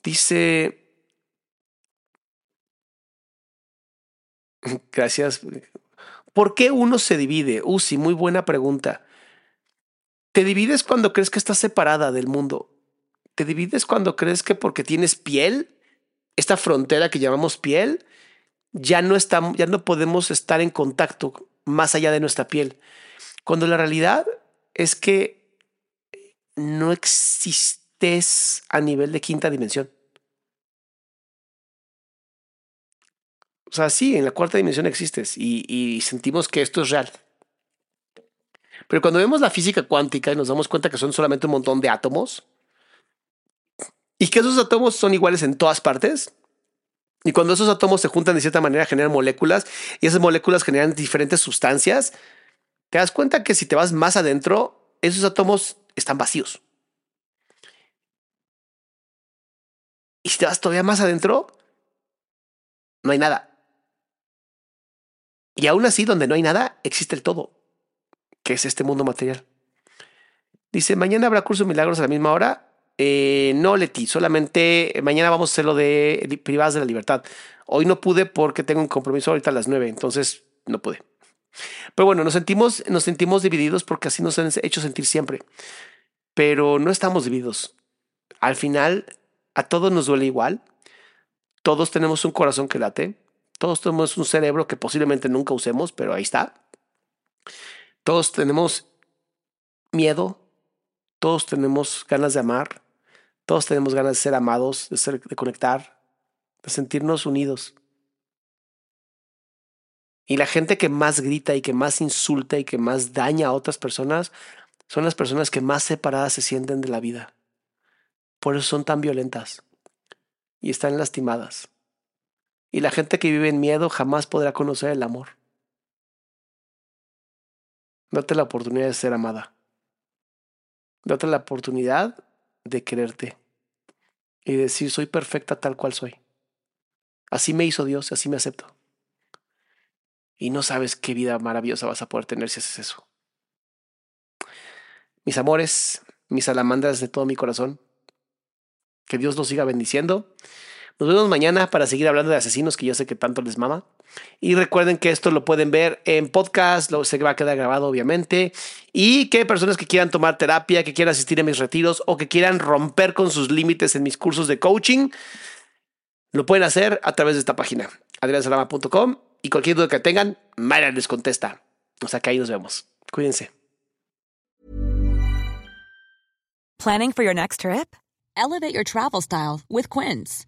Dice, [laughs] gracias, ¿por qué uno se divide? Sí, muy buena pregunta. Te divides cuando crees que estás separada del mundo te divides cuando crees que porque tienes piel, esta frontera que llamamos piel, ya no, estamos, ya no podemos estar en contacto más allá de nuestra piel. Cuando la realidad es que no existes a nivel de quinta dimensión. O sea, sí, en la cuarta dimensión existes y, y, sentimos que esto es real. Pero cuando vemos la física cuántica y nos damos cuenta que son solamente un montón de átomos, y que esos átomos son iguales en todas partes. Y cuando esos átomos se juntan de cierta manera generan moléculas y esas moléculas generan diferentes sustancias, te das cuenta que si te vas más adentro, esos átomos están vacíos. Y si te vas todavía más adentro, no hay nada. Y aún así, donde no hay nada, existe el todo, que es este mundo material. Dice, mañana habrá curso de milagros a la misma hora. Eh, no, Leti, solamente mañana vamos a hacer lo de privadas de la libertad. Hoy no pude porque tengo un compromiso ahorita a las nueve, entonces no pude. Pero bueno, nos sentimos, nos sentimos divididos porque así nos han hecho sentir siempre. pero no estamos divididos. Al final, a todos nos duele igual. Todos tenemos un corazón que late. Todos tenemos un cerebro que posiblemente nunca usemos, pero ahí está. Todos tenemos miedo. Todos tenemos ganas de amar. Todos tenemos ganas de ser amados, de, ser, de conectar, de sentirnos unidos. Y la gente que más grita y que más insulta y que más daña a otras personas son las personas que más separadas se sienten de la vida. Por eso son tan violentas y están lastimadas. Y la gente que vive en miedo jamás podrá conocer el amor. Date la oportunidad de ser amada. Date la oportunidad de quererte y decir soy perfecta tal cual soy. Así me hizo Dios, así me acepto. Y no sabes qué vida maravillosa vas a poder tener si haces eso. Mis amores, mis salamandras de todo mi corazón, que Dios los siga bendiciendo. Nos vemos mañana para seguir hablando de asesinos que yo sé que tanto les mama. Y recuerden que esto lo pueden ver en podcast, lo, se va a quedar grabado obviamente. Y que personas que quieran tomar terapia, que quieran asistir a mis retiros o que quieran romper con sus límites en mis cursos de coaching, lo pueden hacer a través de esta página, adriansalama.com y cualquier duda que tengan, Mayra les contesta. O sea que ahí nos vemos. Cuídense. Planning for your next trip? Elevate your travel style with Quince.